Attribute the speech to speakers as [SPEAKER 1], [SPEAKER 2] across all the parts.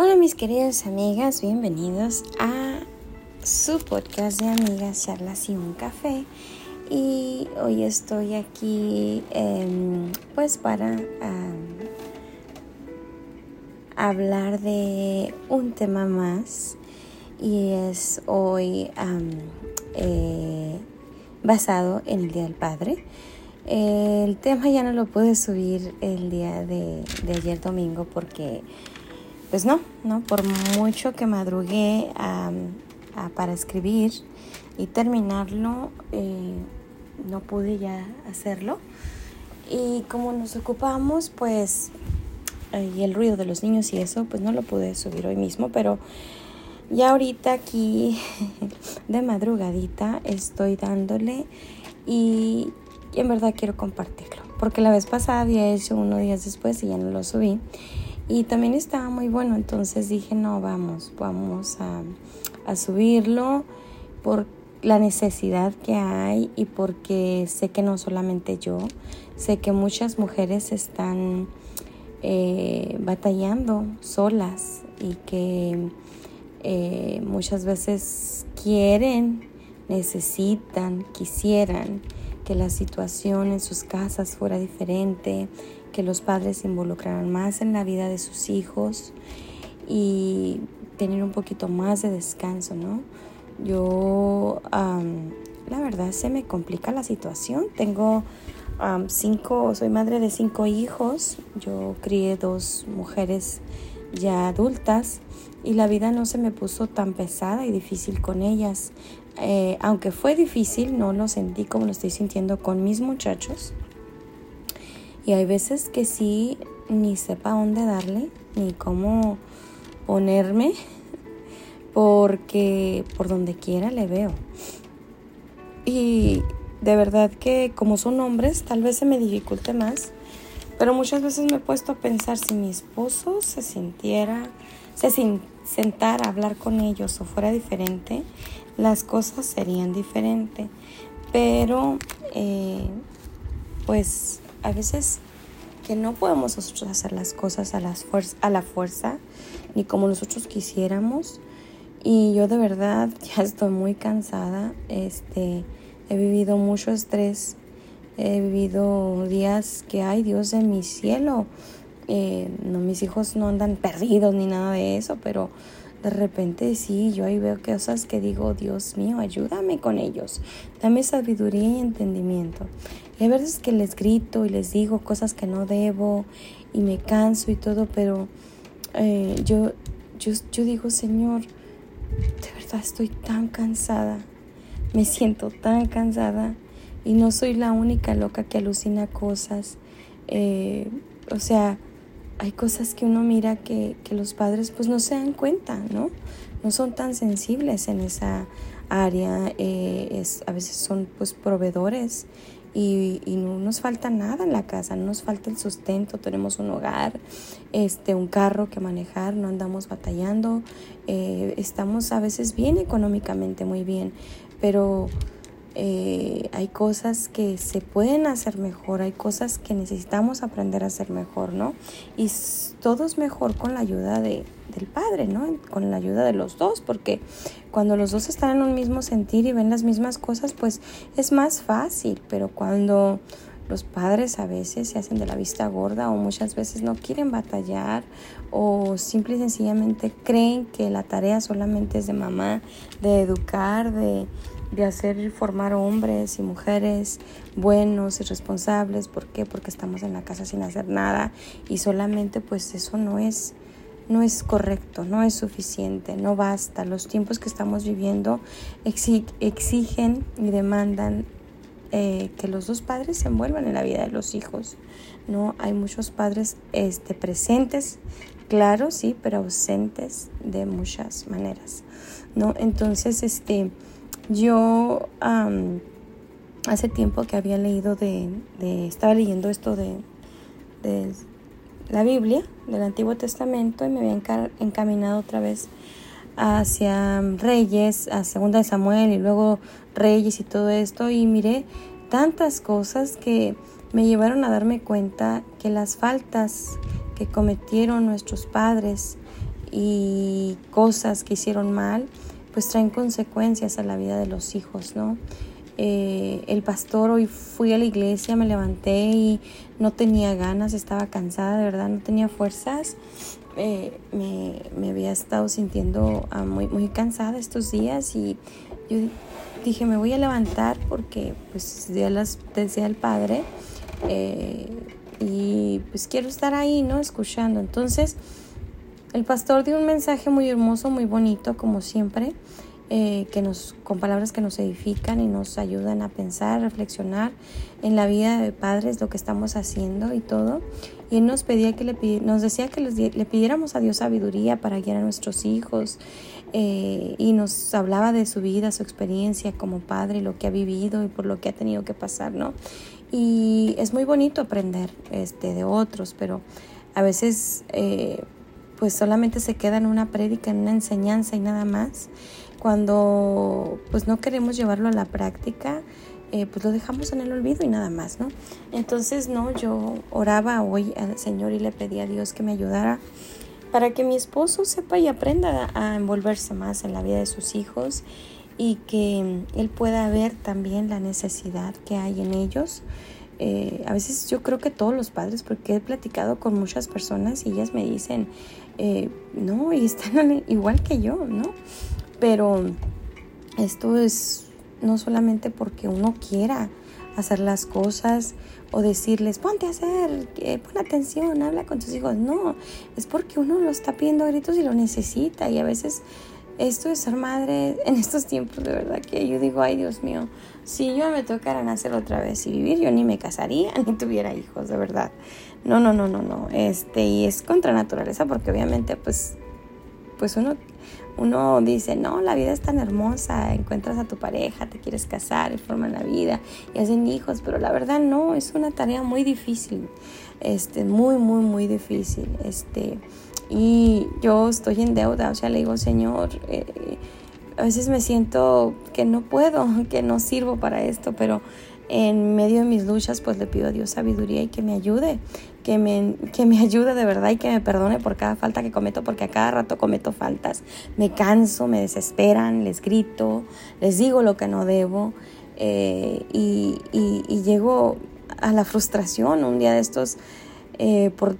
[SPEAKER 1] Hola mis queridas amigas, bienvenidos a su podcast de amigas, charlas y un café. Y hoy estoy aquí em, pues para hablar de un tema más y es hoy eh, basado en el Día del Padre. el tema ya no lo pude subir el día de, de ayer domingo porque pues no, no, por mucho que madrugué para escribir y terminarlo, eh, no pude ya hacerlo. Y como nos ocupamos, pues, eh, y el ruido de los niños y eso, pues no lo pude subir hoy mismo, pero ya ahorita aquí de madrugadita estoy dándole y, en verdad quiero compartirlo, porque la vez pasada había hecho unos días después y ya no lo subí. Y también estaba muy bueno, entonces dije, no, vamos, vamos a, subirlo por la necesidad que hay y porque sé que no solamente yo, sé que muchas mujeres están eh, batallando solas y que eh, muchas veces quieren, necesitan, quisieran que la situación en sus casas fuera diferente, que los padres se involucraran más en la vida de sus hijos y tener un poquito más de descanso, ¿no? Yo, la verdad, se me complica la situación. Tengo cinco, soy madre de cinco hijos. Yo crié dos mujeres ya adultas y la vida no se me puso tan pesada y difícil con ellas. Eh, aunque fue difícil, no lo sentí como lo estoy sintiendo con mis muchachos. Y hay veces que sí, ni sepa dónde darle, ni cómo ponerme, porque por donde quiera le veo. Y de verdad que como son hombres, tal vez se me dificulte más, pero muchas veces me he puesto a pensar si mi esposo se sintiera, se sentara a hablar con ellos o fuera diferente, las cosas serían diferentes. Pero, eh, pues a veces que no podemos nosotros hacer las cosas a, la fuerza ni como nosotros quisiéramos. Y yo de verdad ya estoy muy cansada. Este, he vivido mucho estrés. He vivido días que, ay Dios de mi cielo. Eh, no, mis hijos no andan perdidos ni nada de eso, pero de repente sí, yo ahí veo cosas que digo, Dios mío, ayúdame con ellos, dame sabiduría y entendimiento. Y hay veces que les grito y les digo cosas que no debo y me canso y todo, pero eh, yo, yo, yo digo, Señor, de verdad estoy tan cansada, me siento tan cansada y no soy la única loca que alucina cosas. Eh, o sea, hay cosas que uno mira que, los padres pues no se dan cuenta, ¿no? No son tan sensibles en esa área, eh, es, a veces son pues proveedores y, no nos falta nada en la casa, no nos falta el sustento, tenemos un hogar, este, un carro que manejar, no andamos batallando, eh, estamos a veces bien económicamente, muy bien, pero eh, hay cosas que se pueden hacer mejor, hay cosas que necesitamos aprender a hacer mejor, ¿no? Y todo es mejor con la ayuda de, del padre, ¿no? Con la ayuda de los dos, porque cuando los dos están en un mismo sentir y ven las mismas cosas, pues es más fácil, pero cuando los padres a veces se hacen de la vista gorda o muchas veces no quieren batallar o simple y sencillamente creen que la tarea solamente es de mamá, de educar, de de hacer formar hombres y mujeres buenos y responsables. ¿Por qué? Porque estamos en la casa sin hacer nada y solamente pues eso no es no es correcto, no es suficiente, no basta. Los tiempos que estamos viviendo exigen y demandan eh, que los dos padres se envuelvan en la vida de los hijos. No hay muchos padres este, presentes, claro, sí, pero ausentes de muchas maneras. ¿no? Entonces, este, yo hace tiempo que había leído de, estaba leyendo esto de, de, la Biblia, del Antiguo Testamento, y me había encaminado otra vez hacia Reyes, a Segunda de Samuel y luego Reyes y todo esto, y miré tantas cosas que me llevaron a darme cuenta que las faltas que cometieron nuestros padres y cosas que hicieron mal, pues traen consecuencias a la vida de los hijos, ¿no? Eh, el pastor, hoy fui a la iglesia, me levanté y no tenía ganas, estaba cansada, de verdad, no tenía fuerzas. Eh, me, me, había estado sintiendo ah, muy, muy cansada estos días y yo dije, me voy a levantar porque pues ya las decía el Padre eh, y pues quiero estar ahí, ¿no? Escuchando. Entonces, el pastor dio un mensaje muy hermoso, muy bonito, como siempre. Eh, que nos, con palabras que nos edifican y nos ayudan a pensar, reflexionar en la vida de padres, lo que estamos haciendo y todo. Y él nos pedía que le nos decía que le pidiéramos a Dios sabiduría para guiar a nuestros hijos eh, y nos hablaba de su vida, su experiencia como padre, lo que ha vivido y por lo que ha tenido que pasar, ¿no? Y es muy bonito aprender este, de otros, pero a veces eh, pues solamente se queda en una prédica, en una enseñanza y nada más cuando pues no queremos llevarlo a la práctica, eh, pues lo dejamos en el olvido y nada más, ¿no? Entonces, no, yo oraba hoy al Señor y le pedí a Dios que me ayudara para que mi esposo sepa y aprenda a envolverse más en la vida de sus hijos y que él pueda ver también la necesidad que hay en ellos. Eh, a veces yo creo que todos los padres, porque he platicado con muchas personas y ellas me dicen, eh, no, y están igual que yo, ¿no? Pero esto es no solamente porque uno quiera hacer las cosas o decirles, ponte a hacer, pon atención, habla con tus hijos. No, es porque uno lo está pidiendo a gritos y lo necesita. Y a veces esto de ser madre en estos tiempos, de verdad que yo digo, ay Dios mío, si yo me tocara nacer otra vez y vivir, yo ni me casaría ni tuviera hijos, de verdad. No, no, no, no, no. Este, y es contra naturaleza porque obviamente pues, pues uno uno dice, no, la vida es tan hermosa, encuentras a tu pareja, te quieres casar y forman la vida y hacen hijos, pero la verdad no, es una tarea muy difícil, este, muy, muy, muy difícil, este, y yo estoy en deuda, o sea, le digo, Señor, eh, a veces me siento que no puedo, que no sirvo para esto, pero en medio de mis luchas, pues le pido a Dios sabiduría y que me ayude, que me, que me ayude de verdad y que me perdone por cada falta que cometo, porque a cada rato cometo faltas. Me canso, me desesperan, les grito, les digo lo que no debo eh, y, y, llego a la frustración. Un día de estos, eh, por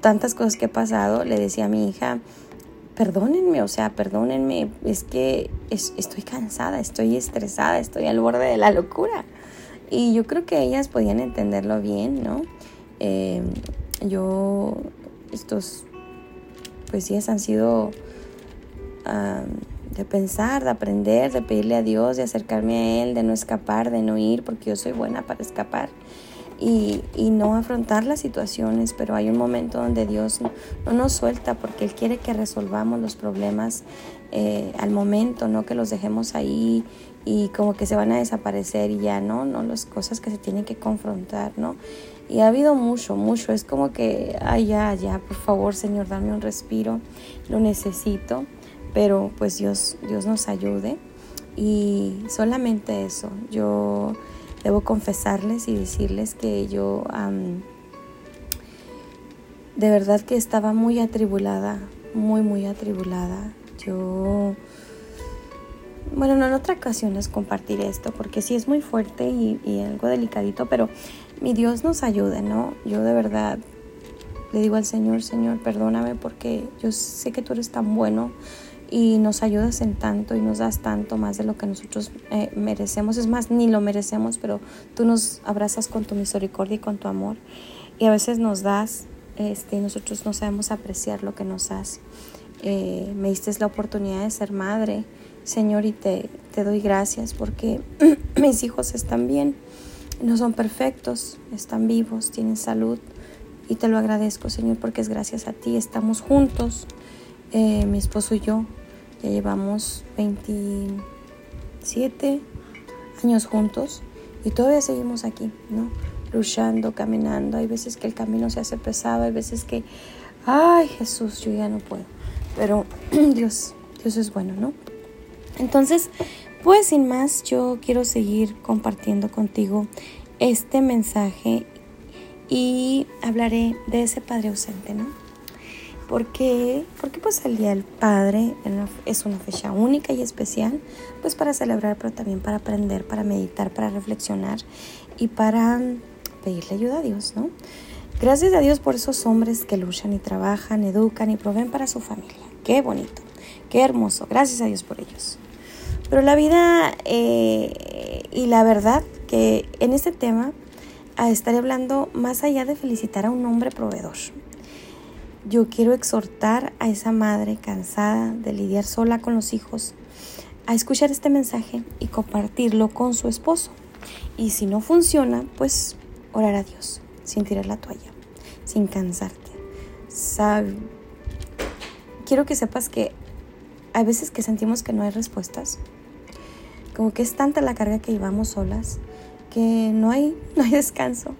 [SPEAKER 1] tantas cosas que he pasado, le decía a mi hija, perdónenme, o sea, perdónenme, es que estoy cansada, estoy estresada, estoy al borde de la locura. Y yo creo que ellas podían entenderlo bien, ¿no? Eh, yo, estos días han sido de pensar, de aprender, de pedirle a Dios, de acercarme a Él, de no escapar, de no ir, porque yo soy buena para escapar. Y, y, no afrontar las situaciones, pero hay un momento donde Dios no, no nos suelta porque Él quiere que resolvamos los problemas eh, al momento, no que los dejemos ahí y como que se van a desaparecer y ya, ¿no? No las cosas que se tienen que confrontar, ¿no? Y ha habido mucho, mucho. Es como que, ay, ya, ya, por favor, Señor, dame un respiro. Lo necesito. Pero pues Dios, Dios nos ayude. Y solamente eso. Yo debo confesarles y decirles que yo de verdad que estaba muy atribulada, muy, muy atribulada. Yo bueno, no, en otra ocasión les compartiré esto porque sí es muy fuerte y, algo delicadito, pero mi Dios nos ayude, ¿no? Yo de verdad le digo al Señor, Señor, perdóname porque yo sé que tú eres tan bueno y nos ayudas en tanto y nos das tanto más de lo que nosotros eh, merecemos. Es más, ni lo merecemos, pero tú nos abrazas con tu misericordia y con tu amor. Y a veces nos das, este, y nosotros no sabemos apreciar lo que nos das. Eh, me diste la oportunidad de ser madre Señor, y te, te doy gracias porque mis hijos están bien, no son perfectos, están vivos, tienen salud. Y te lo agradezco, Señor, porque es gracias a ti. Estamos juntos, eh, mi esposo y yo. Ya llevamos 27 años juntos y todavía seguimos aquí, ¿no? Luchando, caminando. Hay veces que el camino se hace pesado, hay veces que, ay Jesús, yo ya no puedo. Pero Dios, Dios es bueno, ¿no? Entonces, pues sin más, yo quiero seguir compartiendo contigo este mensaje y hablaré de ese padre ausente, ¿no? porque, porque pues el Día del Padre es una fecha única y especial, pues para celebrar, pero también para aprender, para meditar, para reflexionar y para pedirle ayuda a Dios, ¿no? Gracias a Dios por esos hombres que luchan y trabajan, educan y proveen para su familia. Qué bonito, qué hermoso. Gracias a Dios por ellos. Pero la vida eh, y la verdad que en este tema estaré hablando más allá de felicitar a un hombre proveedor. Yo quiero exhortar a esa madre cansada de lidiar sola con los hijos a escuchar este mensaje y compartirlo con su esposo. Y si no funciona, pues orar a Dios sin tirar la toalla, sin cansarte. Quiero que sepas que hay veces que sentimos que no hay respuestas, como que es tanta la carga que llevamos solas que no hay, no hay descanso,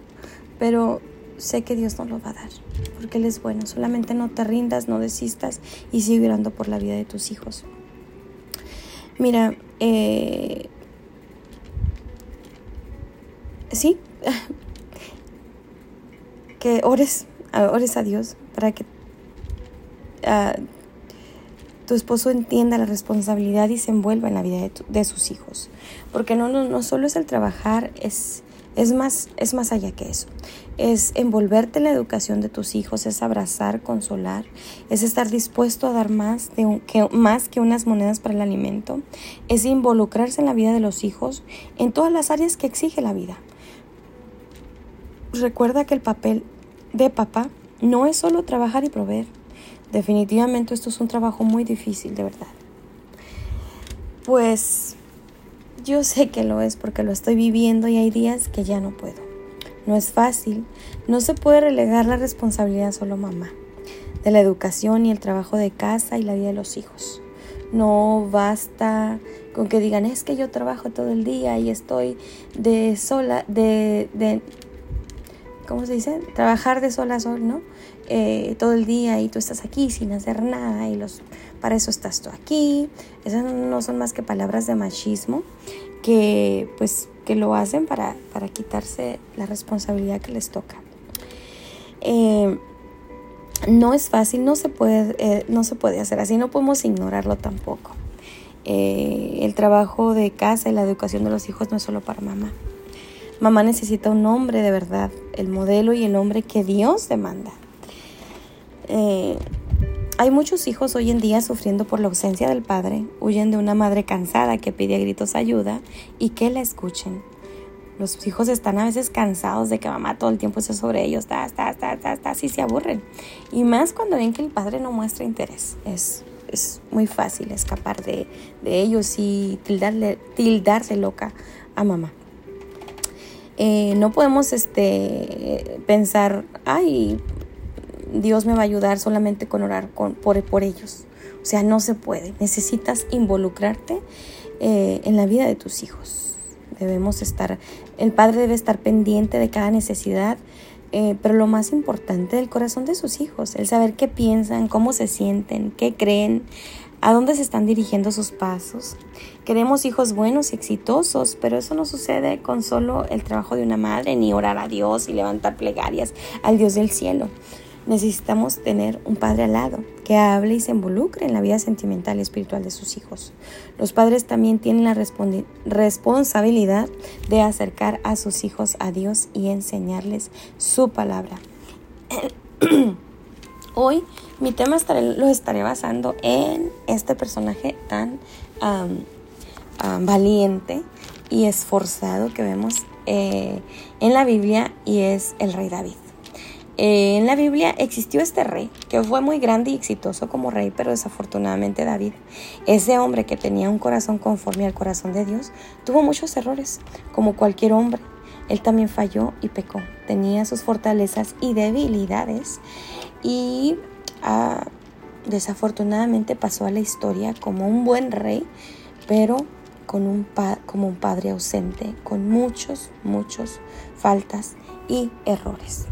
[SPEAKER 1] pero sé que Dios nos lo va a dar, porque Él es bueno. Solamente no te rindas, no desistas y sigue orando por la vida de tus hijos. Mira, eh, sí, que ores, ores a Dios para que ah, tu esposo entienda la responsabilidad y se envuelva en la vida de, sus hijos. Porque no, no, no, solo es el trabajar, es, es, más, es más allá que eso. Es envolverte en la educación de tus hijos, es abrazar, consolar, es estar dispuesto a dar más, de que, más que unas monedas para el alimento, es involucrarse en la vida de los hijos en todas las áreas que exige la vida recuerda que el papel de papá no es solo trabajar y proveer. Definitivamente esto es un trabajo muy difícil, de verdad. Pues yo sé que lo es porque lo estoy viviendo y hay días que ya no puedo. No es fácil, no se puede relegar la responsabilidad solo mamá, de la educación y el trabajo de casa y la vida de los hijos. No basta con que digan, es que yo trabajo todo el día y estoy de sola, de, de ¿cómo se dice? Trabajar de sol a sol, ¿no? Eh, todo el día y tú estás aquí sin hacer nada y los, para eso estás tú aquí. Esas no son más que palabras de machismo que pues que lo hacen para, para quitarse la responsabilidad que les toca. Eh, no es fácil, no se puede, eh, no se puede hacer así, no podemos ignorarlo tampoco. el trabajo de casa y la educación de los hijos no es solo para mamá. Mamá necesita un hombre de verdad, el modelo y el hombre que Dios demanda. Eh, hay muchos hijos hoy en día sufriendo por la ausencia del padre, huyen de una madre cansada que pide a gritos ayuda y que la escuchen. Los hijos están a veces cansados de que mamá todo el tiempo esté sobre ellos, ta, ta, ta, ta, ta, así se aburren. Y más cuando ven que el padre no muestra interés. Es, es muy fácil escapar de, de ellos y tildarle, tildarse loca a mamá. Eh, no podemos este, pensar, ay, Dios me va a ayudar solamente con orar por, ellos. O sea, no se puede. Necesitas involucrarte eh, en la vida de tus hijos. Debemos estar, el padre debe estar pendiente de cada necesidad, eh, pero lo más importante del corazón de sus hijos, el saber qué piensan, cómo se sienten, qué creen, a dónde se están dirigiendo sus pasos. Queremos hijos buenos y exitosos, pero eso no sucede con solo el trabajo de una madre, ni orar a Dios y levantar plegarias al Dios del cielo. Necesitamos tener un padre al lado que hable y se involucre en la vida sentimental y espiritual de sus hijos. Los padres también tienen la responsabilidad de acercar a sus hijos a Dios y enseñarles su palabra. Hoy mi tema lo estaré basando en este personaje tan valiente y esforzado que vemos eh, en la Biblia y es el rey David. Eh, en la Biblia existió este rey que fue muy grande y exitoso como rey, pero desafortunadamente David, ese hombre que tenía un corazón conforme al corazón de Dios, tuvo muchos errores, como cualquier hombre. Él también falló y pecó, tenía sus fortalezas y debilidades y ah, desafortunadamente pasó a la historia como un buen rey, pero con un como un padre ausente, con muchos, muchos faltas y errores.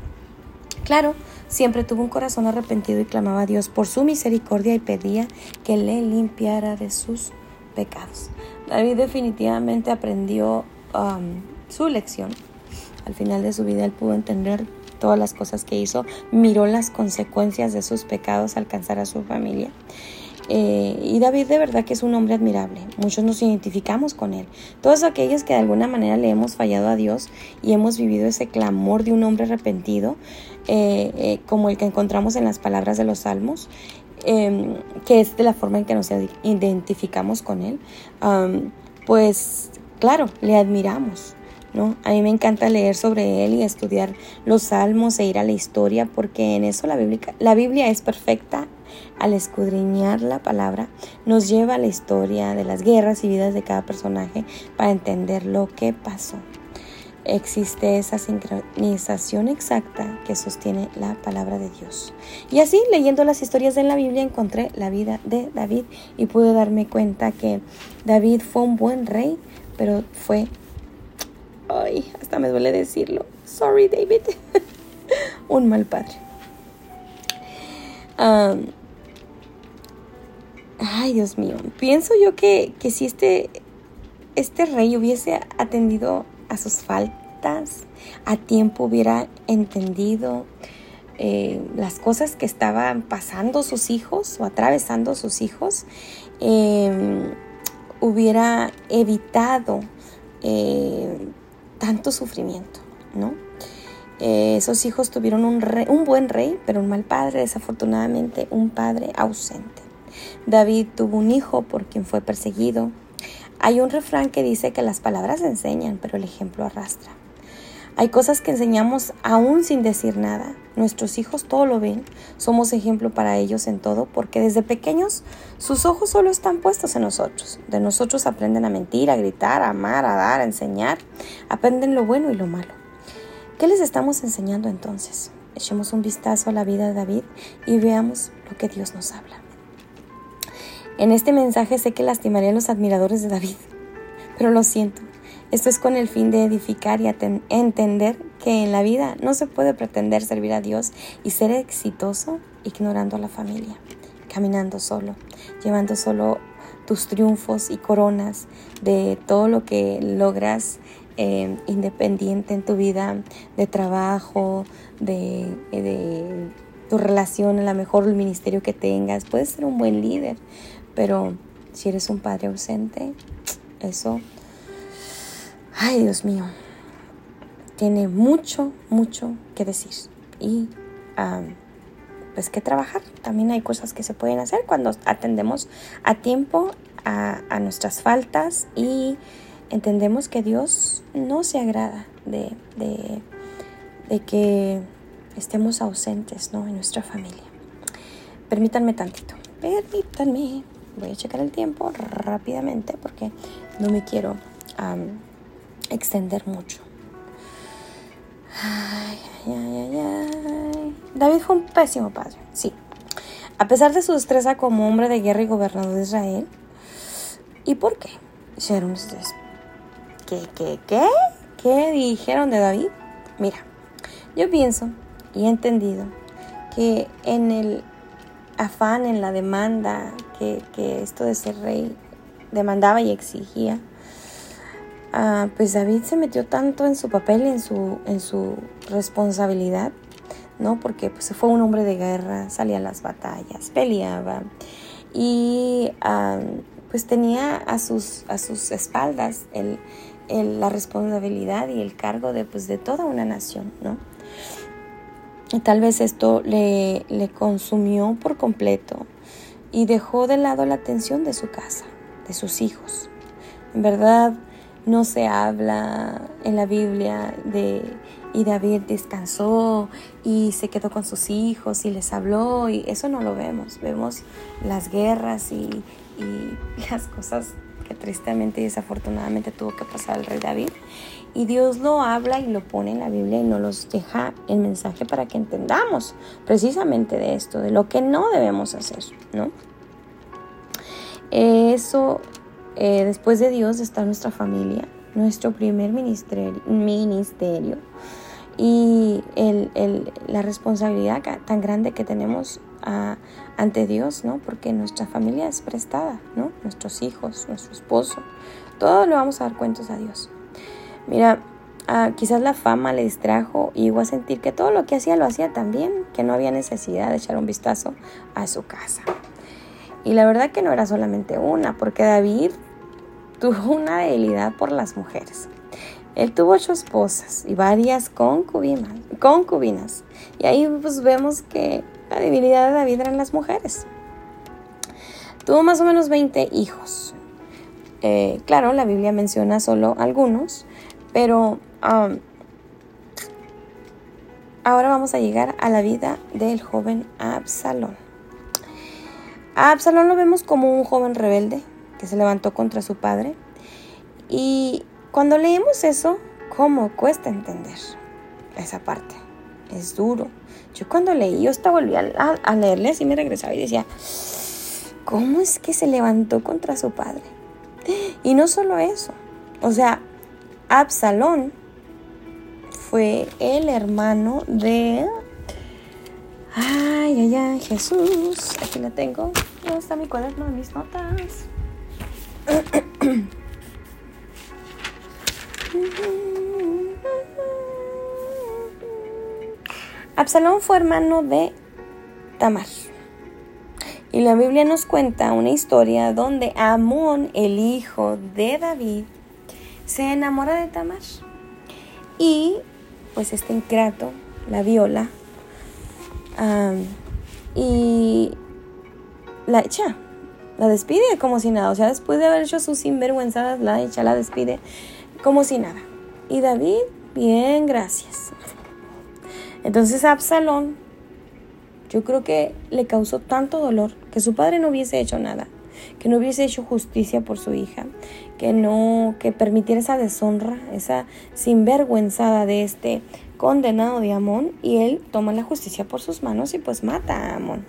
[SPEAKER 1] Claro, siempre tuvo un corazón arrepentido y clamaba a Dios por su misericordia y pedía que le limpiara de sus pecados. David definitivamente aprendió um, su lección. Al final de su vida él pudo entender todas las cosas que hizo, miró las consecuencias de sus pecados alcanzar a su familia. Eh, y David de verdad que es un hombre admirable. Muchos nos identificamos con él. Todos aquellos que de alguna manera le hemos fallado a Dios y hemos vivido ese clamor de un hombre arrepentido, eh, eh, como el que encontramos en las palabras de los salmos, em, que es de la forma en que nos identificamos con él, pues claro, le admiramos. ¿No? A mí me encanta leer sobre él y estudiar los salmos e ir a la historia porque en eso la Biblia, la Biblia es perfecta al escudriñar la palabra, nos lleva a la historia de las guerras y vidas de cada personaje para entender lo que pasó. Existe esa sincronización exacta que sostiene la palabra de Dios. Y así, leyendo las historias de la Biblia, encontré la vida de David y pude darme cuenta que David fue un buen rey, pero fue... Ay, hasta me duele decirlo. Sorry, David. un mal padre. Ay, Dios mío. Pienso yo que, si este, este rey hubiese atendido a sus faltas, a tiempo hubiera entendido eh, las cosas que estaban pasando sus hijos o atravesando sus hijos, em, hubiera evitado eh, tanto sufrimiento, ¿no? Eh, esos hijos tuvieron un, un buen rey, pero un mal padre, desafortunadamente un padre ausente. David tuvo un hijo por quien fue perseguido. Hay un refrán que dice que las palabras enseñan, pero el ejemplo arrastra. Hay cosas que enseñamos aún sin decir nada. Nuestros hijos todo lo ven. Somos ejemplo para ellos en todo porque desde pequeños sus ojos solo están puestos en nosotros. De nosotros aprenden a mentir, a gritar, a amar, a dar, a enseñar. Aprenden lo bueno y lo malo. ¿Qué les estamos enseñando entonces? Echemos un vistazo a la vida de David y veamos lo que Dios nos habla. En este mensaje sé que lastimaré a los admiradores de David, pero lo siento. Esto es con el fin de edificar y entender que en la vida no se puede pretender servir a Dios y ser exitoso ignorando a la familia, caminando solo, llevando solo tus triunfos y coronas de todo lo que logras eh, independiente en tu vida de trabajo, de, de tu relación, a lo mejor el ministerio que tengas. Puedes ser un buen líder, pero si eres un padre ausente, eso, ay Dios mío, tiene mucho, mucho que decir. Y pues que trabajar. También hay cosas que se pueden hacer cuando atendemos a tiempo a, nuestras faltas y entendemos que Dios no se agrada de, de, que estemos ausentes ¿no? en nuestra familia. Permítanme tantito. Permítanme voy a checar el tiempo rápidamente porque no me quiero extender mucho. David fue un pésimo padre, sí. A pesar de su destreza como hombre de guerra y gobernador de Israel. ¿Y por qué? Ustedes. ¿Qué, qué, qué? ¿Qué dijeron de David? Mira, yo pienso y he entendido que en el afán, en la demanda que, esto de ser rey demandaba y exigía, ah, pues David se metió tanto en su papel y en su, en su responsabilidad, ¿no? Porque pues, fue un hombre de guerra, salía a las batallas, peleaba y ah, pues tenía a sus, a sus espaldas el, la responsabilidad y el cargo de, pues, de toda una nación, ¿no? Y tal vez esto le, le consumió por completo y dejó de lado la atención de su casa, de sus hijos. En verdad, no se habla en la Biblia de y David descansó y se quedó con sus hijos y les habló y eso no lo vemos. Vemos las guerras y, y las cosas que tristemente y desafortunadamente tuvo que pasar el rey David. Y Dios lo habla y lo pone en la Biblia y nos los deja el mensaje para que entendamos precisamente de esto, de lo que no debemos hacer, ¿no? Eso, eh, después de Dios está nuestra familia, nuestro primer ministerio, y la responsabilidad tan grande que tenemos ah, ante Dios, ¿no? Porque nuestra familia es prestada, ¿no? Nuestros hijos, nuestro esposo, todo lo vamos a dar cuentos a Dios. Mira, ah, quizás la fama le distrajo y llegó a sentir que todo lo que hacía lo hacía tan bien que no había necesidad de echar un vistazo a su casa. Y la verdad que no era solamente una, porque David tuvo una debilidad por las mujeres. Él tuvo ocho esposas y varias concubinas, concubinas. Y ahí pues vemos que la debilidad de David eran las mujeres. Tuvo más o menos 20 hijos. Eh, claro, la Biblia menciona solo algunos, pero um, ahora vamos a llegar a la vida del joven Absalón. A Absalón lo vemos como un joven rebelde que se levantó contra su padre. Y cuando leemos eso, ¿cómo cuesta entender esa parte? Es duro. Yo cuando leí, hasta volví a, a leerle así me regresaba y decía, ¿Cómo es que se levantó contra su padre? Y no solo eso, o sea, Absalón fue el hermano de... Ay, ay, ay, Jesús. Aquí la tengo. ¿Dónde está mi cuaderno de mis notas? Absalón fue hermano de Tamar. Y la Biblia nos cuenta una historia donde Amón, el hijo de David, se enamora de Tamar. Y pues este incrato la viola y la echa, la despide como si nada. O sea, después de haber hecho sus sinvergüenzadas, la echa, la despide como si nada. Y David, bien, gracias. Entonces Absalón yo creo que le causó tanto dolor que su padre no hubiese hecho nada, que no hubiese hecho justicia por su hija, que no, que permitiera esa deshonra, esa sinvergüenzada de este condenado de Amón y él toma la justicia por sus manos y pues mata a Amón.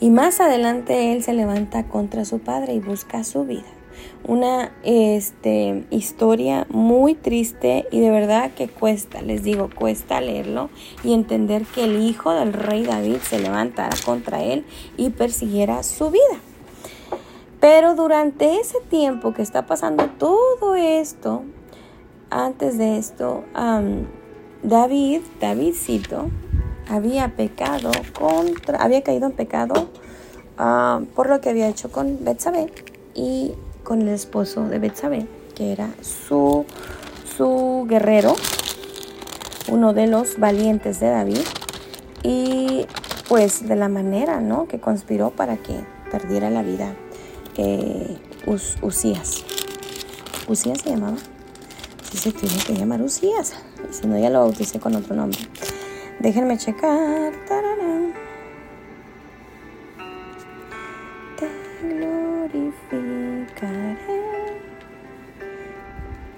[SPEAKER 1] Y más adelante él se levanta contra su padre y busca su vida una este, historia muy triste y de verdad que cuesta, les digo, cuesta leerlo y entender que el hijo del rey David se levantara contra él y persiguiera su vida. Pero durante ese tiempo que está pasando todo esto, antes de esto, David, Davidcito, había pecado contra, había caído en pecado ah, por lo que había hecho con Betsabé y con el esposo de Betsabé, que era su, su guerrero, uno de los valientes de David, y pues de la manera ¿no? que conspiró para que perdiera la vida eh, Usías. ¿Usías se llamaba? Sí, se tiene que llamar Usías. Si no, ya lo bauticé con otro nombre. Déjenme checar.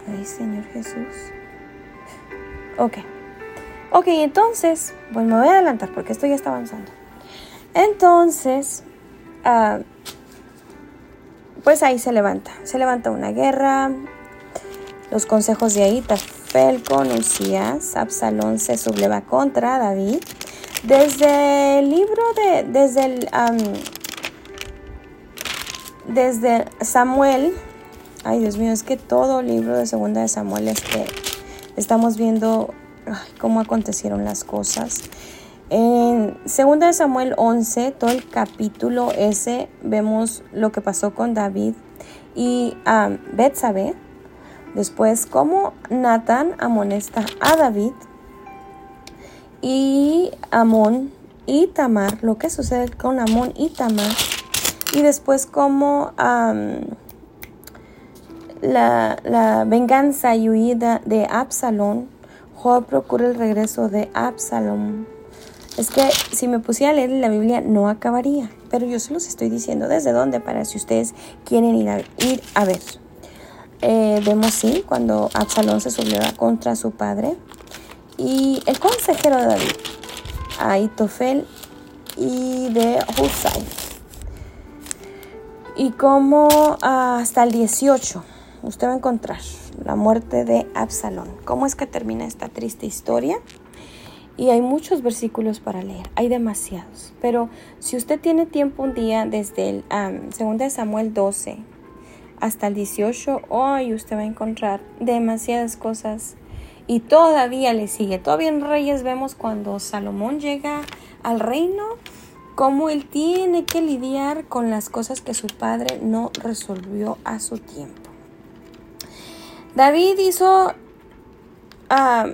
[SPEAKER 1] Ay, Señor Jesús. Ok. Ok, entonces, pues me voy a adelantar porque esto ya está avanzando. Entonces, ah, pues ahí se levanta. Se levanta una guerra. Los consejos de ahí, Tafel con Usías, Absalón se subleva contra David. Desde el libro de, desde el, desde Samuel, ay Dios mío, es que todo libro de Segunda de Samuel es que estamos viendo cómo acontecieron las cosas. En Segunda de Samuel 11, todo el capítulo ese, vemos lo que pasó con David y um, Betsabé. Después, cómo Natán amonesta a David y Amón y Tamar, lo que sucede con Amón y Tamar y después como la, venganza y huida de Absalón, Joab procura el regreso de Absalón. Es que si me pusiera a leer la Biblia no acabaría, pero yo se los estoy diciendo desde dónde para si ustedes quieren ir a, ir a ver. Eh, vemos sí cuando Absalón se subleva contra su padre y el consejero de David, Aitofel y de Husay y como ah, hasta el 18 usted va a encontrar la muerte de Absalón. ¿Cómo es que termina esta triste historia? Y hay muchos versículos para leer, hay demasiados. Pero si usted tiene tiempo un día desde el 2 de Samuel 12 hasta el 18, hoy usted va a encontrar demasiadas cosas y todavía le sigue. Todavía en Reyes vemos cuando Salomón llega al reino, cómo él tiene que lidiar con las cosas que su padre no resolvió a su tiempo. David hizo ah,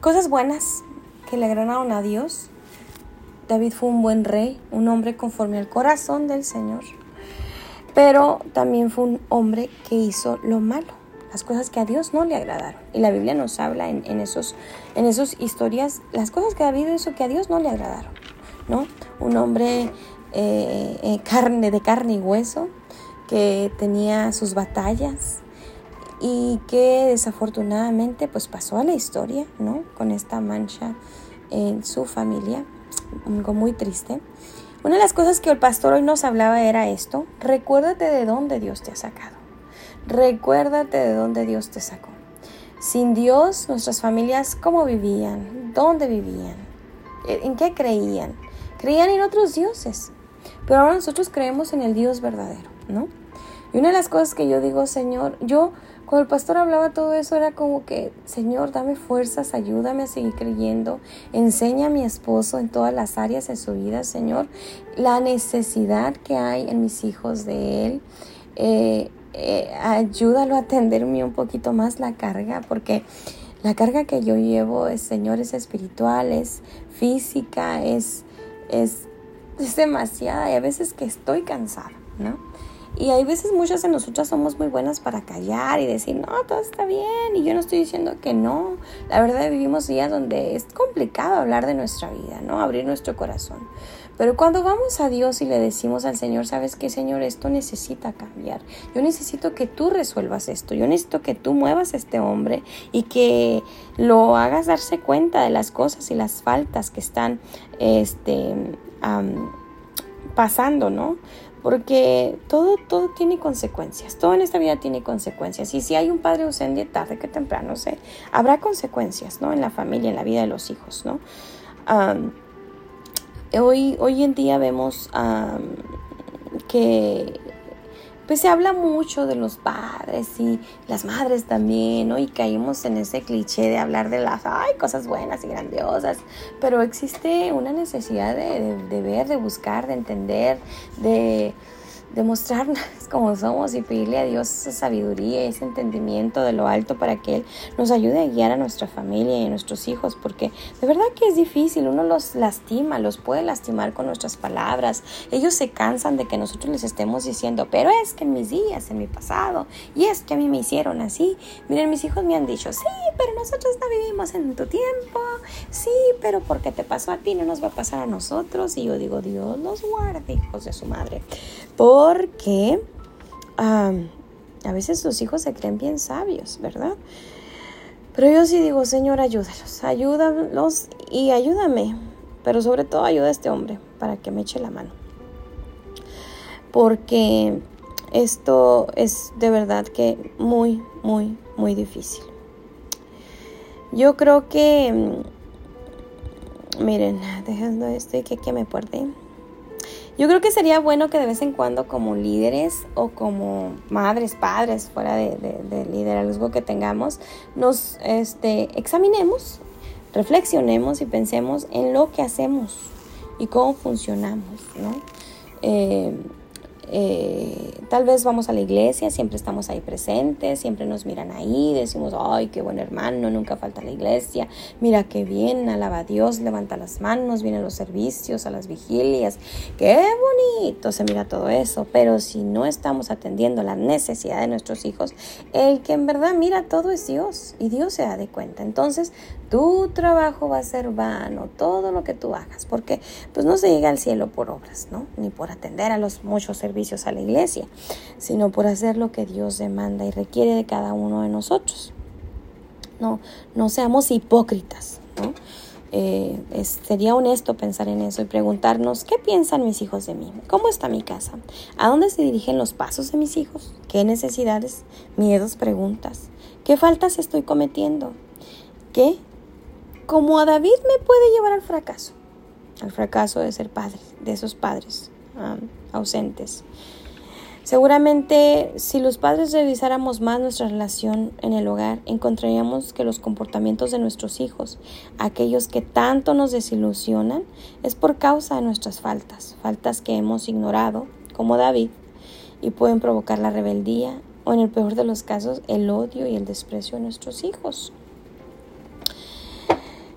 [SPEAKER 1] cosas buenas que le agradaron a Dios. David fue un buen rey, un hombre conforme al corazón del Señor, pero también fue un hombre que hizo lo malo, las cosas que a Dios no le agradaron. Y la Biblia nos habla en, esos, en esas historias, las cosas que David hizo que a Dios no le agradaron, ¿no? Un hombre eh, eh, carne, de carne y hueso, que tenía sus batallas, y que desafortunadamente pues pasó a la historia, ¿no? Con esta mancha en su familia, algo muy triste. Una de las cosas que el pastor hoy nos hablaba era esto, recuérdate de dónde Dios te ha sacado, recuérdate de dónde Dios te sacó. Sin Dios, nuestras familias, ¿cómo vivían? ¿Dónde vivían? ¿En qué creían? Creían en otros dioses, pero ahora nosotros creemos en el Dios verdadero, ¿no? Y una de las cosas que yo digo, Señor, yo cuando el pastor hablaba todo eso era como que, Señor, dame fuerzas, ayúdame a seguir creyendo, enseña a mi esposo en todas las áreas de su vida, Señor, la necesidad que hay en mis hijos de él. Eh, eh, ayúdalo a atenderme un poquito más la carga, porque la carga que yo llevo es, Señor, es espiritual, es física, es, es, es demasiada y a veces que estoy cansada, ¿no? Y hay veces muchas de nosotras somos muy buenas para callar y decir, no, todo está bien. Y yo no estoy diciendo que no. La verdad vivimos días donde es complicado hablar de nuestra vida, ¿no? Abrir nuestro corazón. Pero cuando vamos a Dios y le decimos al Señor, sabes qué, Señor, esto necesita cambiar. Yo necesito que tú resuelvas esto. Yo necesito que tú muevas a este hombre y que lo hagas darse cuenta de las cosas y las faltas que están este, pasando, ¿no? porque todo, todo tiene consecuencias, todo en esta vida tiene consecuencias. Y si hay un padre ausente tarde que temprano, sé, habrá consecuencias, ¿no? En la familia, en la vida de los hijos, ¿no? Hoy, hoy en día vemos que pues se habla mucho de los padres y las madres también, ¿no? Y caímos en ese cliché de hablar de las ay, cosas buenas y grandiosas, pero existe una necesidad de ver, de buscar, de entender, de demostrarnos como somos y pedirle a Dios esa sabiduría, ese entendimiento de lo alto para que Él nos ayude a guiar a nuestra familia y a nuestros hijos, porque de verdad que es difícil, uno los lastima, los puede lastimar con nuestras palabras, ellos se cansan de que nosotros les estemos diciendo, pero es que en mis días, en mi pasado, y es que a mí me hicieron así, miren, mis hijos me han dicho, sí, pero nosotros no vivimos en tu tiempo, sí, pero porque te pasó a ti no nos va a pasar a nosotros, y yo digo, Dios los guarde, hijos de su madre, porque a veces los hijos se creen bien sabios, ¿verdad? Pero yo sí digo, Señor, ayúdalos, ayúdalos y ayúdame, pero sobre todo ayuda a este hombre para que me eche la mano. Porque esto es de verdad que muy, muy, muy difícil. Yo creo que, mm, miren, dejando esto y que, me puerde. Yo creo que sería bueno que de vez en cuando como líderes o como madres, padres, fuera de, de, liderazgo que tengamos, nos este, examinemos, reflexionemos y pensemos en lo que hacemos y cómo funcionamos, ¿no? Eh, eh, tal vez vamos a la iglesia, siempre estamos ahí presentes, siempre nos miran ahí, decimos, ay, qué buen hermano, nunca falta la iglesia, mira qué bien, alaba a Dios, levanta las manos, vienen los servicios, a las vigilias, qué bonito se mira todo eso, pero si no estamos atendiendo la necesidad de nuestros hijos, el que en verdad mira todo es Dios y Dios se da de cuenta. Entonces, tu trabajo va a ser vano, todo lo que tú hagas, porque pues no se llega al cielo por obras, ¿no? Ni por atender a los muchos servicios a la iglesia, sino por hacer lo que Dios demanda y requiere de cada uno de nosotros. No, no seamos hipócritas, ¿no? Eh, sería honesto pensar en eso y preguntarnos qué piensan mis hijos de mí, cómo está mi casa, a dónde se dirigen los pasos de mis hijos, qué necesidades, miedos, preguntas, qué faltas estoy cometiendo, qué como a David me puede llevar al fracaso, al fracaso de ser padre, de esos padres ausentes. Seguramente si los padres revisáramos más nuestra relación en el hogar, encontraríamos que los comportamientos de nuestros hijos, aquellos que tanto nos desilusionan, es por causa de nuestras faltas, faltas que hemos ignorado, como David, y pueden provocar la rebeldía o en el peor de los casos el odio y el desprecio de nuestros hijos.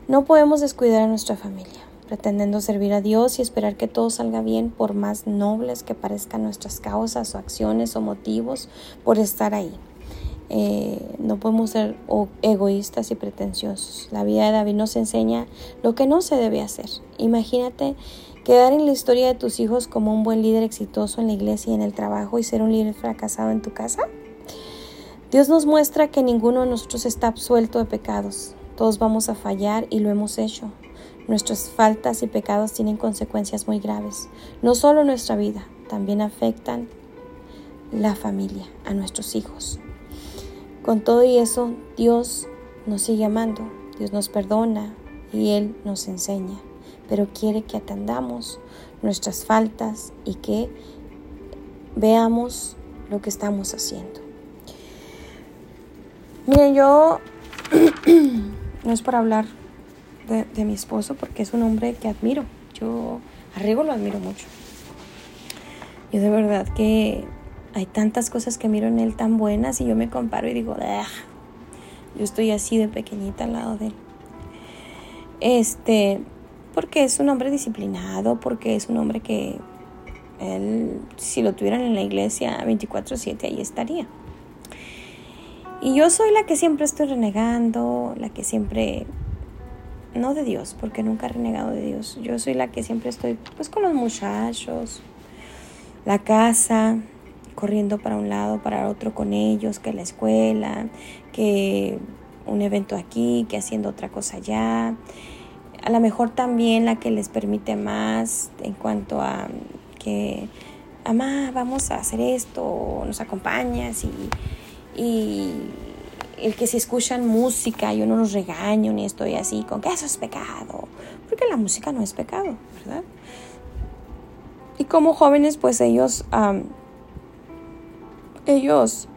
[SPEAKER 1] No podemos descuidar a nuestra familia pretendiendo servir a Dios y esperar que todo salga bien por más nobles que parezcan nuestras causas o acciones o motivos por estar ahí. Eh, no podemos ser egoístas y pretenciosos. La vida de David nos enseña lo que no se debe hacer. Imagínate quedar en la historia de tus hijos como un buen líder exitoso en la iglesia y en el trabajo y ser un líder fracasado en tu casa. Dios nos muestra que ninguno de nosotros está absuelto de pecados. Todos vamos a fallar y lo hemos hecho. Nuestras faltas y pecados tienen consecuencias muy graves, no solo en nuestra vida, también afectan la familia, a nuestros hijos. Con todo y eso, Dios nos sigue amando, Dios nos perdona y Él nos enseña, pero quiere que atendamos nuestras faltas y que veamos lo que estamos haciendo. Miren, yo no es por hablar de, mi esposo porque es un hombre que admiro. Yo a lo admiro mucho. Yo de verdad que hay tantas cosas que miro en él tan buenas y yo me comparo y digo, yo estoy así de pequeñita al lado de él. Este, porque es un hombre disciplinado, porque es un hombre que él, si lo tuvieran en la iglesia 24/7, ahí estaría. Y yo soy la que siempre estoy renegando, la que siempre no de Dios, porque nunca he renegado de Dios. Yo soy la que siempre estoy pues con los muchachos, la casa, corriendo para un lado, para otro con ellos, que la escuela, que un evento aquí, que haciendo otra cosa allá. A lo mejor también la que les permite más en cuanto a que, mamá, vamos a hacer esto, nos acompañas y, y el que se escuchan música, yo no los regaño ni estoy así con que eso es pecado, porque la música no es pecado, ¿verdad? Y como jóvenes, pues ellos, ellos,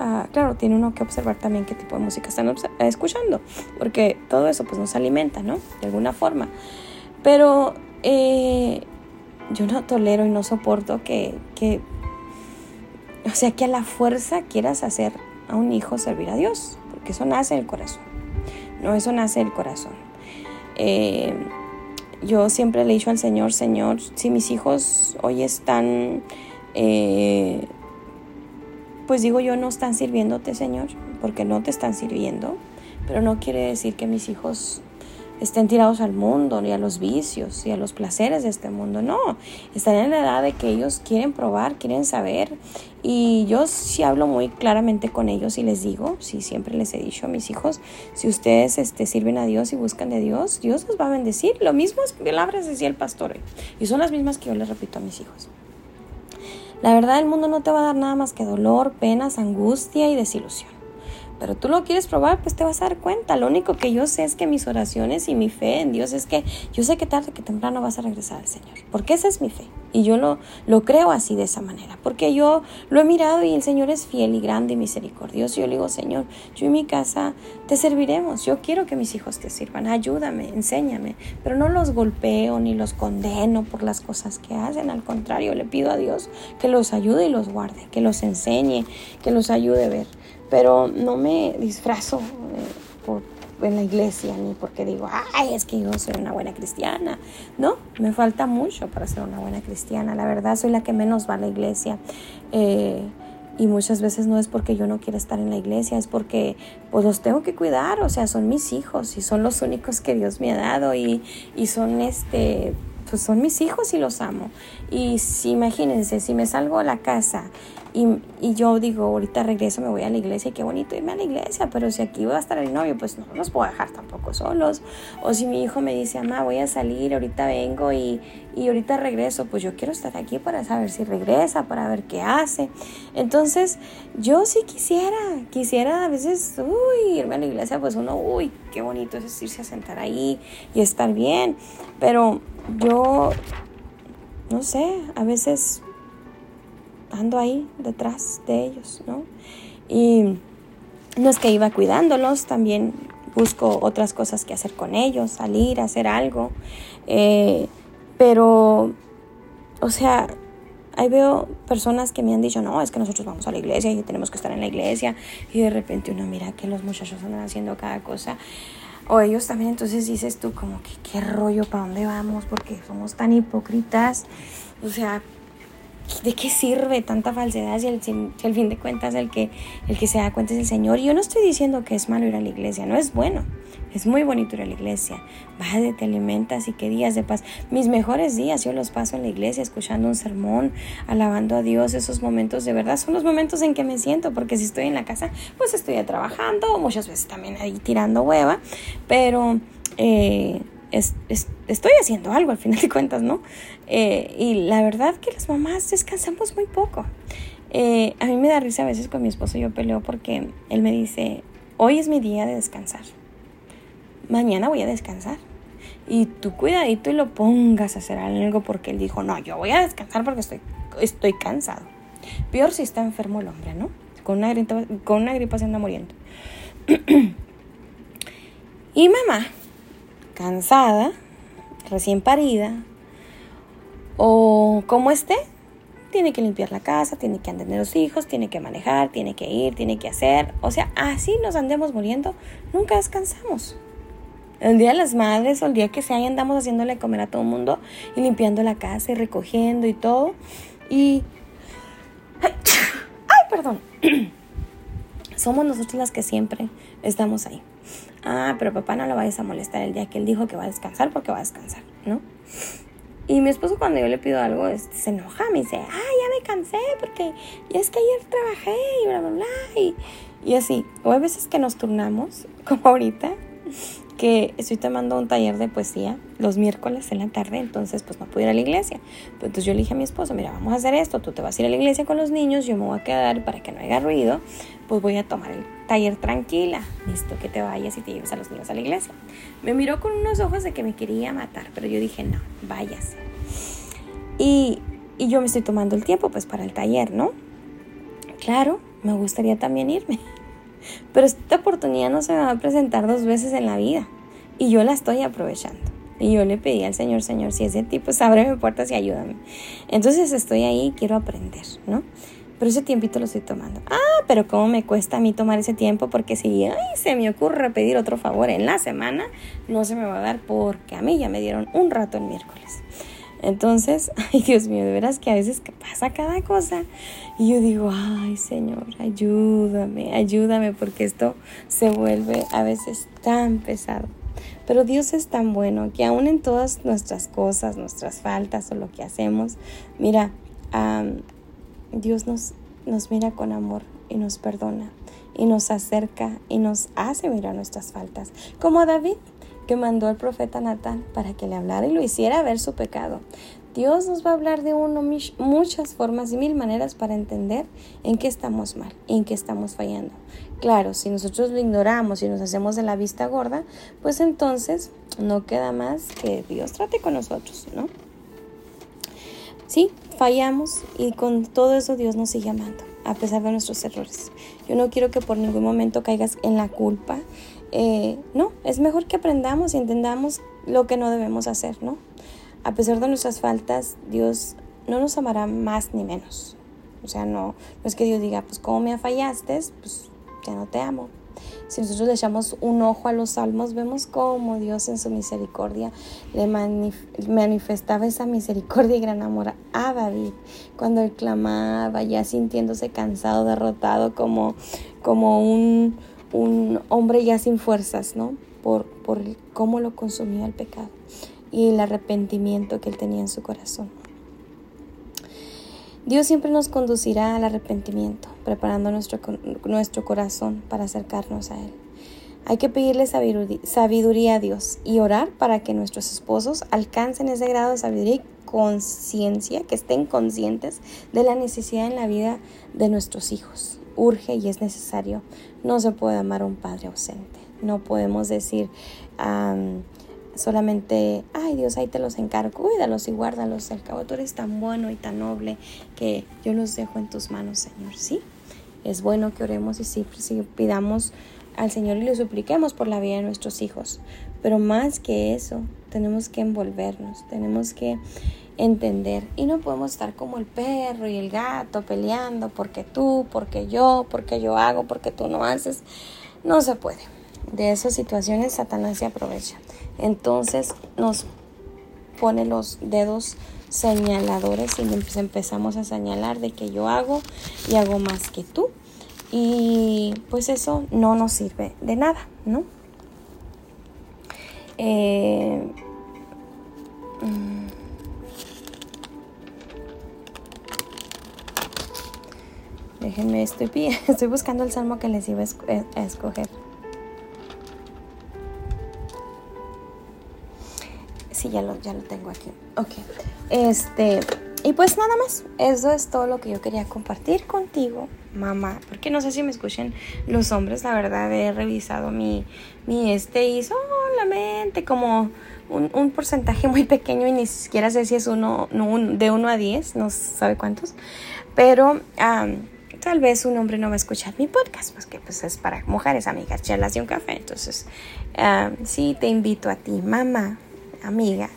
[SPEAKER 1] uh, claro, tiene uno que observar también qué tipo de música están escuchando, porque todo eso pues nos alimenta, ¿no? De alguna forma. Pero eh, yo no tolero y no soporto que, que, o sea, que a la fuerza quieras hacer a un hijo servir a Dios, porque eso nace en el corazón. No, eso nace en el corazón. Eh, yo siempre le he dicho al Señor, Señor, si mis hijos hoy están, eh, pues digo yo, no están sirviéndote, Señor, porque no te están sirviendo, pero no quiere decir que mis hijos estén tirados al mundo, ni a los vicios, y a los placeres de este mundo. No, están en la edad de que ellos quieren probar, quieren saber. Y yo sí hablo muy claramente con ellos y les digo, sí, siempre les he dicho a mis hijos, si ustedes este, sirven a Dios y buscan de Dios, Dios los va a bendecir. Lo mismo es palabras decía el pastor. Y son las mismas que yo les repito a mis hijos. La verdad, el mundo no te va a dar nada más que dolor, penas, angustia y desilusión pero tú lo quieres probar, pues te vas a dar cuenta. Lo único que yo sé es que mis oraciones y mi fe en Dios es que yo sé que tarde que temprano vas a regresar al Señor, porque esa es mi fe. Y yo lo, lo creo así de esa manera, porque yo lo he mirado y el Señor es fiel y grande y misericordioso. Y yo le digo, Señor, yo en mi casa te serviremos. Yo quiero que mis hijos te sirvan. Ayúdame, enséñame. Pero no los golpeo ni los condeno por las cosas que hacen. Al contrario, le pido a Dios que los ayude y los guarde, que los enseñe, que los ayude a ver pero no me disfrazo eh, por, en la iglesia ni porque digo, ay, es que yo soy una buena cristiana. No, me falta mucho para ser una buena cristiana. La verdad, soy la que menos va a la iglesia. Eh, y muchas veces no es porque yo no quiera estar en la iglesia, es porque pues los tengo que cuidar, o sea, son mis hijos y son los únicos que Dios me ha dado y, y son este pues son mis hijos y los amo. Y si imagínense, si me salgo a la casa y, y, yo digo, ahorita regreso, me voy a la iglesia, y qué bonito irme a la iglesia, pero si aquí va a estar el novio, pues no los puedo dejar tampoco solos. O si mi hijo me dice, mamá, voy a salir, ahorita vengo y, y ahorita regreso, pues yo quiero estar aquí para saber si regresa, para ver qué hace. Entonces, yo sí quisiera, quisiera a veces, uy, irme a la iglesia, pues uno, uy, qué bonito es irse a sentar ahí y estar bien, pero yo, no sé, a veces ando ahí detrás de ellos, ¿no? Y no es que iba cuidándolos, también busco otras cosas que hacer con ellos, salir, hacer algo. Eh, pero, o sea, ahí veo personas que me han dicho, no, es que nosotros vamos a la iglesia y tenemos que estar en la iglesia. Y de repente uno mira que los muchachos andan haciendo cada cosa. O ellos también, entonces dices tú como que qué rollo, ¿para dónde vamos? Porque somos tan hipócritas. O sea, ¿de qué sirve tanta falsedad si, al fin de cuentas el que, el que se da cuenta es el Señor? Y yo no estoy diciendo que es malo ir a la iglesia, no es bueno. Es muy bonito ir a la iglesia. Vas, te alimentas y qué días de paz. Mis mejores días yo los paso en la iglesia escuchando un sermón, alabando a Dios. Esos momentos de verdad son los momentos en que me siento, porque si estoy en la casa, pues estoy trabajando, muchas veces también ahí tirando hueva, pero eh, estoy haciendo algo al final de cuentas, ¿no? Eh, y la verdad que las mamás descansamos muy poco. Eh, a mí me da risa a veces con mi esposo, yo peleo porque él me dice, hoy es mi día de descansar mañana voy a descansar. Y tú cuidadito y lo pongas a hacer algo porque él dijo, no, yo voy a descansar porque estoy, estoy cansado. Peor si está enfermo el hombre, ¿no? Con una gripa, con una gripa se anda muriendo. y mamá, cansada, recién parida, o como esté, tiene que limpiar la casa, tiene que atender a los hijos, tiene que manejar, tiene que ir, tiene que hacer. O sea, así nos andemos muriendo, nunca descansamos. El día de las madres o el día que sea, andamos haciéndole comer a todo el mundo y limpiando la casa y recogiendo y todo. Y. ¡Ay, perdón! Somos nosotros las que siempre estamos ahí. Ah, pero papá no lo vayas a molestar el día que él dijo que va a descansar porque va a descansar, ¿no? Y mi esposo cuando yo le pido algo se enoja, me dice, ah, ya me cansé porque ya es que ayer trabajé y bla, bla, bla. Y, y así, o hay veces que nos turnamos, como ahorita, que estoy tomando un taller de poesía los miércoles en la tarde, entonces pues no puedo ir a la iglesia. Pues, entonces yo le dije a mi esposo, mira, vamos a hacer esto, tú te vas a ir a la iglesia con los niños, yo me voy a quedar para que no haya ruido, pues voy a tomar el taller tranquila, listo, que te vayas y te lleves a los niños a la iglesia. Me miró con unos ojos de que me quería matar, pero yo dije, no, váyase. Y, y yo me estoy tomando el tiempo pues para el taller, ¿no? Claro, me gustaría también irme. Pero esta oportunidad no se me va a presentar dos veces en la vida y yo la estoy aprovechando. Y yo le pedí al Señor, Señor, si ese tipo, pues ábreme puertas y ayúdame. Entonces estoy ahí, quiero aprender, ¿no? Pero ese tiempito lo estoy tomando. Ah, pero cómo me cuesta a mí tomar ese tiempo porque si ay, se me ocurre pedir otro favor en la semana, no se me va a dar porque a mí ya me dieron un rato el miércoles. Entonces, ay Dios mío, de veras que a veces pasa cada cosa y yo digo, ay Señor, ayúdame, ayúdame porque esto se vuelve a veces tan pesado. Pero Dios es tan bueno que aún en todas nuestras cosas, nuestras faltas o lo que hacemos, mira, Dios nos, nos mira con amor y nos perdona y nos acerca y nos hace mirar nuestras faltas. Como David, que mandó al profeta Natán para que le hablara y lo hiciera ver su pecado. Dios nos va a hablar de uno muchas formas y mil maneras para entender en qué estamos mal, en qué estamos fallando. Claro, si nosotros lo ignoramos y nos hacemos de la vista gorda, pues entonces no queda más que Dios trate con nosotros, ¿no? Sí, fallamos y con todo eso Dios nos sigue amando, a pesar de nuestros errores. Yo no quiero que por ningún momento caigas en la culpa eh, no, es mejor que aprendamos y entendamos lo que no debemos hacer, ¿no? A pesar de nuestras faltas, Dios no nos amará más ni menos. O sea, no, no es que Dios diga, pues como me fallaste, pues ya no te amo. Si nosotros le echamos un ojo a los salmos, vemos cómo Dios en su misericordia le manifestaba esa misericordia y gran amor a David. Cuando él clamaba, ya sintiéndose cansado, derrotado, como, como un, un hombre ya sin fuerzas, ¿no? Por, por cómo lo consumía el pecado y el arrepentimiento que él tenía en su corazón. Dios siempre nos conducirá al arrepentimiento, preparando nuestro, nuestro corazón para acercarnos a Él. Hay que pedirle sabiduría a Dios y orar para que nuestros esposos alcancen ese grado de sabiduría y conciencia, que estén conscientes de la necesidad en la vida de nuestros hijos urge y es necesario. No se puede amar a un padre ausente. No podemos decir, solamente, ay Dios, ahí te los encargo, cuídalos y guárdalos, al cabo tú eres tan bueno y tan noble que yo los dejo en tus manos, Señor, ¿sí? Es bueno que oremos y sí, pidamos al Señor y le supliquemos por la vida de nuestros hijos, pero más que eso, tenemos que envolvernos, tenemos que entender y no podemos estar como el perro y el gato peleando porque tú, porque yo, porque yo hago, porque tú no haces. No se puede. De esas situaciones Satanás se aprovecha. Entonces nos pone los dedos señaladores y empezamos a señalar de que yo hago y hago más que tú. Y pues eso no nos sirve de nada, ¿no? Eh, mm, déjenme, estoy, estoy buscando el salmo que les iba a escoger. Sí, ya lo, ya lo tengo aquí. Ok. Este, y pues nada más, eso es todo lo que yo quería compartir contigo, mamá. Porque no sé si me escuchen los hombres, la verdad he revisado mi, mi este y solamente como un, un porcentaje muy pequeño y ni siquiera sé si es uno, de uno a diez, no sabe cuántos. Pero tal vez un hombre no va a escuchar mi podcast, pues que pues es para mujeres, amigas, charlas y un café. Entonces, sí te invito a ti, mamá, amiga,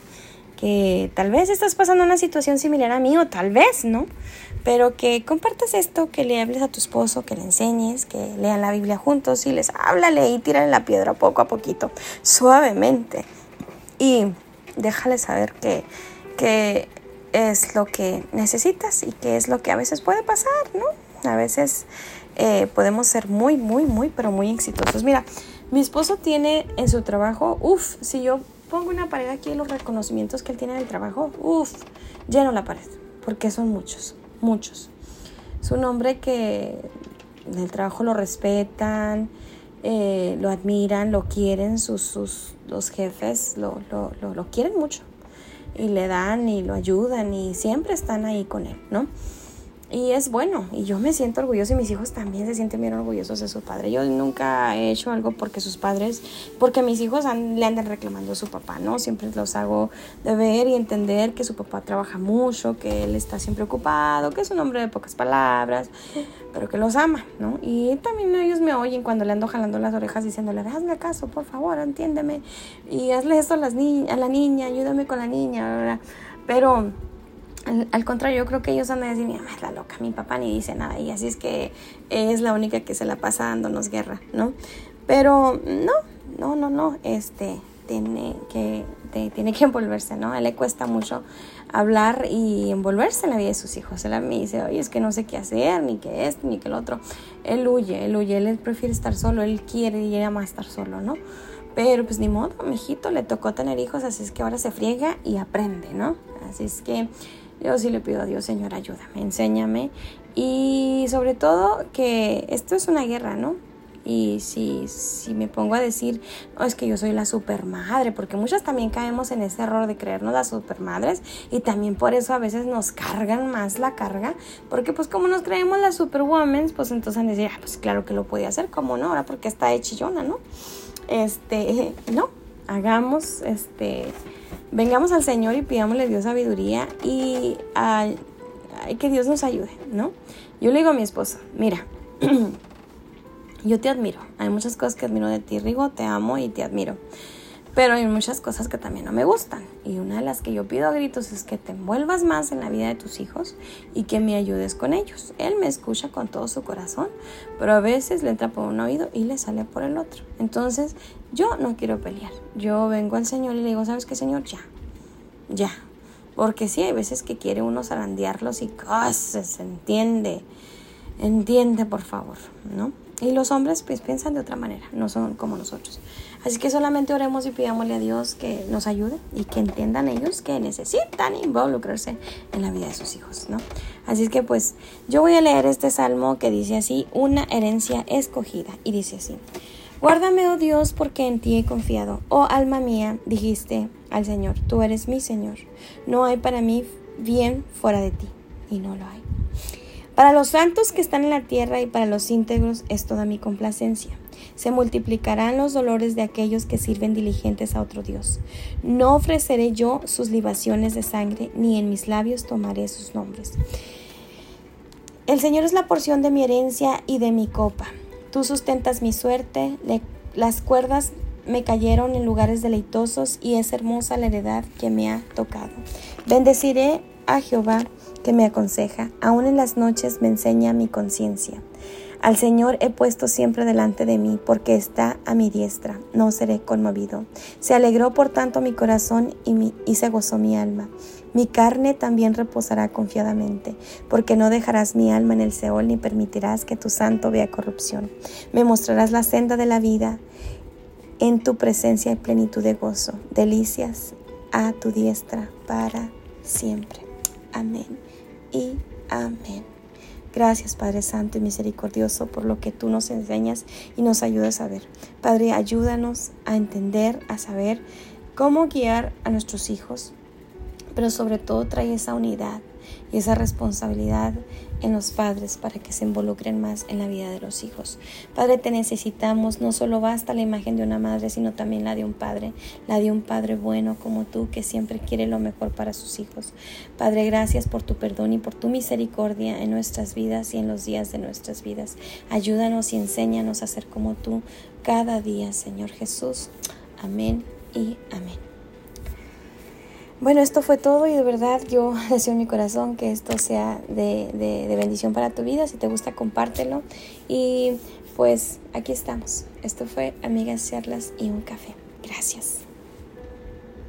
[SPEAKER 1] que tal vez estás pasando una situación similar a mí o tal vez, ¿no? Pero que compartas esto, que le hables a tu esposo, que le enseñes, que lean la Biblia juntos y les háblale y tírale la piedra poco a poquito, suavemente. Y déjale saber que, que es lo que necesitas y que es lo que a veces puede pasar, ¿no? A veces eh, podemos ser muy, muy, muy, pero muy exitosos. Mira, mi esposo tiene en su trabajo, uff, si yo pongo una pared aquí los reconocimientos que él tiene en el trabajo, uff, lleno la pared, porque son muchos, muchos. Es un hombre que en el trabajo lo respetan, eh, lo admiran, lo quieren, sus, sus los jefes lo, lo, lo, lo quieren mucho y le dan y lo ayudan y siempre están ahí con él, ¿no? Y es bueno, y yo me siento orgulloso y mis hijos también se sienten bien orgullosos de su padre. Yo nunca he hecho algo porque sus padres, porque mis hijos le andan reclamando a su papá, ¿no? Siempre los hago de ver y entender que su papá trabaja mucho, que él está siempre ocupado, que es un hombre de pocas palabras, pero que los ama, ¿no? Y también ellos me oyen cuando le ando jalando las orejas diciéndole, hazme caso, por favor, entiéndeme, y hazle esto a, las a la niña, ayúdame con la niña, ¿verdad? Pero al, contrario, yo creo que ellos van a decir, mi mamá es la loca, mi papá ni dice nada y así es que es la única que se la pasa dándonos guerra, ¿no? Pero no, no, no, no, este, tiene que, tiene que envolverse, ¿no? A él le cuesta mucho hablar y envolverse en la vida de sus hijos. Él a mí dice, oye, es que no sé qué hacer, ni qué es, ni qué el otro. Él huye, él huye, él prefiere estar solo, él quiere y ama estar solo, ¿no? Pero pues ni modo, mijito, le tocó tener hijos, así es que ahora se friega y aprende, ¿no? Así es que yo sí le pido a Dios, Señor, ayúdame, enséñame. Y sobre todo que esto es una guerra, ¿no? Y si, si me pongo a decir, no, es que yo soy la supermadre, porque muchas también caemos en ese error de creernos las supermadres y también por eso a veces nos cargan más la carga, porque pues como nos creemos las superwomen, pues entonces decir, ah, pues claro que lo podía hacer, como no, ahora porque está hechillona, ¿no? Este, no, hagamos, este, vengamos al Señor y pidámosle Dios sabiduría y que Dios nos ayude, ¿no? Yo le digo a mi esposo, mira, yo te admiro, hay muchas cosas que admiro de ti, Rigo, te amo y te admiro. Pero hay muchas cosas que también no me gustan. Y una de las que yo pido a gritos es que te envuelvas más en la vida de tus hijos y que me ayudes con ellos. Él me escucha con todo su corazón, pero a veces le entra por un oído y le sale por el otro. Entonces, yo no quiero pelear. Yo vengo al Señor y le digo, ¿sabes qué, Señor? Ya. Ya. Porque sí, hay veces que quiere uno zarandearlos y cosas, se entiende. Entiende, por favor, ¿no? Y los hombres pues piensan de otra manera, no son como nosotros. Así que solamente oremos y pidámosle a Dios que nos ayude y que entiendan ellos que necesitan involucrarse en la vida de sus hijos, ¿no? Así es que pues yo voy a leer este salmo que dice así, una herencia escogida. Y dice así, guárdame, oh Dios, porque en ti he confiado. Oh alma mía, dijiste al Señor, tú eres mi Señor. No hay para mí bien fuera de ti. Y no lo hay. Para los santos que están en la tierra y para los íntegros es toda mi complacencia. Se multiplicarán los dolores de aquellos que sirven diligentes a otro Dios. No ofreceré yo sus libaciones de sangre, ni en mis labios tomaré sus nombres. El Señor es la porción de mi herencia y de mi copa. Tú sustentas mi suerte, las cuerdas me cayeron en lugares deleitosos y es hermosa la heredad que me ha tocado. Bendeciré a Jehová que me aconseja, aun en las noches me enseña mi conciencia. Al Señor he puesto siempre delante de mí, porque está a mi diestra, no seré conmovido. Se alegró por tanto mi corazón y, se gozó mi alma. Mi carne también reposará confiadamente, porque no dejarás mi alma en el Seol ni permitirás que tu santo vea corrupción. Me mostrarás la senda de la vida. En tu presencia hay plenitud de gozo, delicias a tu diestra para siempre. Amén y amén. Gracias Padre Santo y Misericordioso por lo que tú nos enseñas y nos ayudas a ver. Padre, ayúdanos a entender, a saber cómo guiar a nuestros hijos, pero sobre todo trae esa unidad y esa responsabilidad en los padres para que se involucren más en la vida de los hijos. Padre, te necesitamos, no solo basta la imagen de una madre, sino también la de un padre, la de un padre bueno como tú que siempre quiere lo mejor para sus hijos. Padre, gracias por tu perdón y por tu misericordia en nuestras vidas y en los días de nuestras vidas. Ayúdanos y enséñanos a ser como tú cada día, Señor Jesús. Amén y amén. Bueno, esto fue todo y de verdad yo deseo en mi corazón que esto sea de, de, bendición para tu vida. Si te gusta, compártelo. Y pues aquí estamos. Esto fue Amigas, Charlas y un Café. Gracias.